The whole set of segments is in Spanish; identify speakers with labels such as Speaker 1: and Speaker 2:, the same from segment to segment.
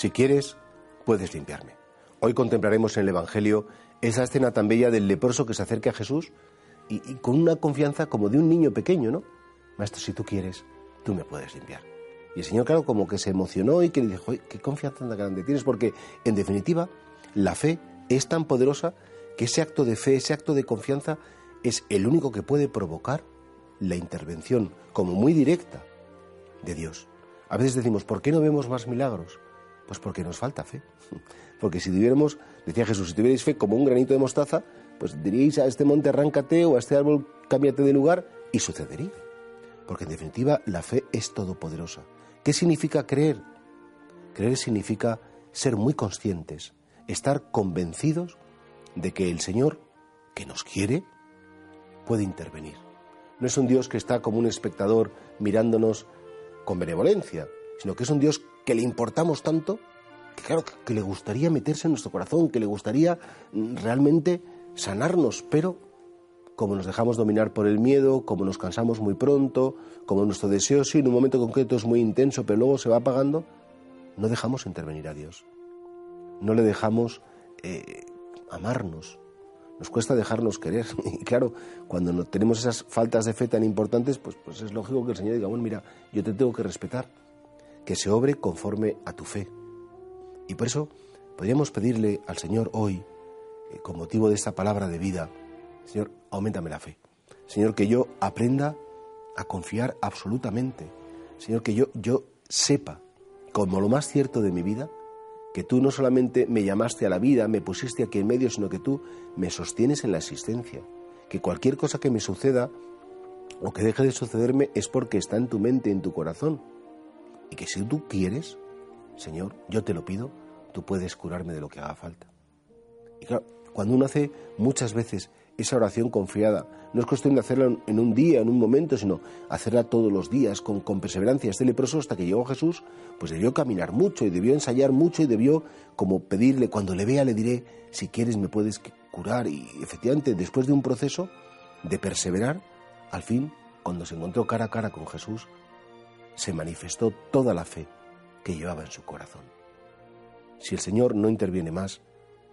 Speaker 1: Si quieres, puedes limpiarme. Hoy contemplaremos en el Evangelio esa escena tan bella del leproso que se acerca a Jesús y, con una confianza como de un niño pequeño, ¿no? Maestro, si tú quieres, tú me puedes limpiar. Y el Señor, claro, como que se emocionó y que le dijo, qué confianza tan grande tienes, porque en definitiva la fe es tan poderosa que ese acto de fe, ese acto de confianza es el único que puede provocar la intervención, como muy directa, de Dios. A veces decimos, ¿por qué no vemos más milagros? Pues porque nos falta fe. Porque si tuviéramos, decía Jesús, si tuvierais fe como un granito de mostaza, pues diríais a este monte arráncate o a este árbol cámbiate de lugar y sucedería. Porque en definitiva la fe es todopoderosa. ¿Qué significa creer? Creer significa ser muy conscientes, estar convencidos de que el Señor, que nos quiere, puede intervenir. No es un Dios que está como un espectador mirándonos con benevolencia, sino que es un Dios que le importamos tanto que claro que le gustaría meterse en nuestro corazón, que le gustaría realmente sanarnos, pero como nos dejamos dominar por el miedo, como nos cansamos muy pronto, como nuestro deseo sí en un momento concreto es muy intenso, pero luego se va apagando, no dejamos intervenir a Dios. No le dejamos eh, amarnos. Nos cuesta dejarnos querer. Y claro, cuando tenemos esas faltas de fe tan importantes, pues, pues es lógico que el Señor diga, bueno, mira, yo te tengo que respetar, que se obre conforme a tu fe. Y por eso podríamos pedirle al Señor hoy, eh, con motivo de esta palabra de vida, Señor, aumentame la fe. Señor, que yo aprenda a confiar absolutamente. Señor, que yo, yo sepa, como lo más cierto de mi vida, que tú no solamente me llamaste a la vida, me pusiste aquí en medio, sino que tú me sostienes en la existencia. Que cualquier cosa que me suceda o que deje de sucederme es porque está en tu mente, en tu corazón. Y que si tú quieres, Señor, yo te lo pido, tú puedes curarme de lo que haga falta. Y claro, cuando uno hace muchas veces esa oración confiada, no es cuestión de hacerla en un día, en un momento, sino hacerla todos los días, con, perseverancia. Este leproso, hasta que llegó Jesús, pues debió caminar mucho y debió ensayar mucho y debió como pedirle, cuando le vea le diré, si quieres me puedes curar. Y efectivamente, después de un proceso de perseverar, al fin, cuando se encontró cara a cara con Jesús, se manifestó toda la fe que llevaba en su corazón. Si el Señor no interviene más,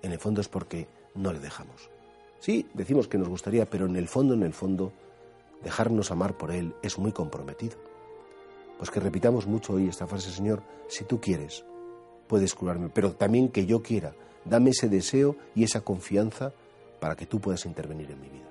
Speaker 1: en el fondo es porque no le dejamos. Sí, decimos que nos gustaría, pero en el fondo, en el fondo, dejarnos amar por Él es muy comprometido. Pues que repitamos mucho hoy esta frase, Señor, si tú quieres, puedes curarme, pero también que yo quiera, dame ese deseo y esa confianza para que tú puedas intervenir en mi vida.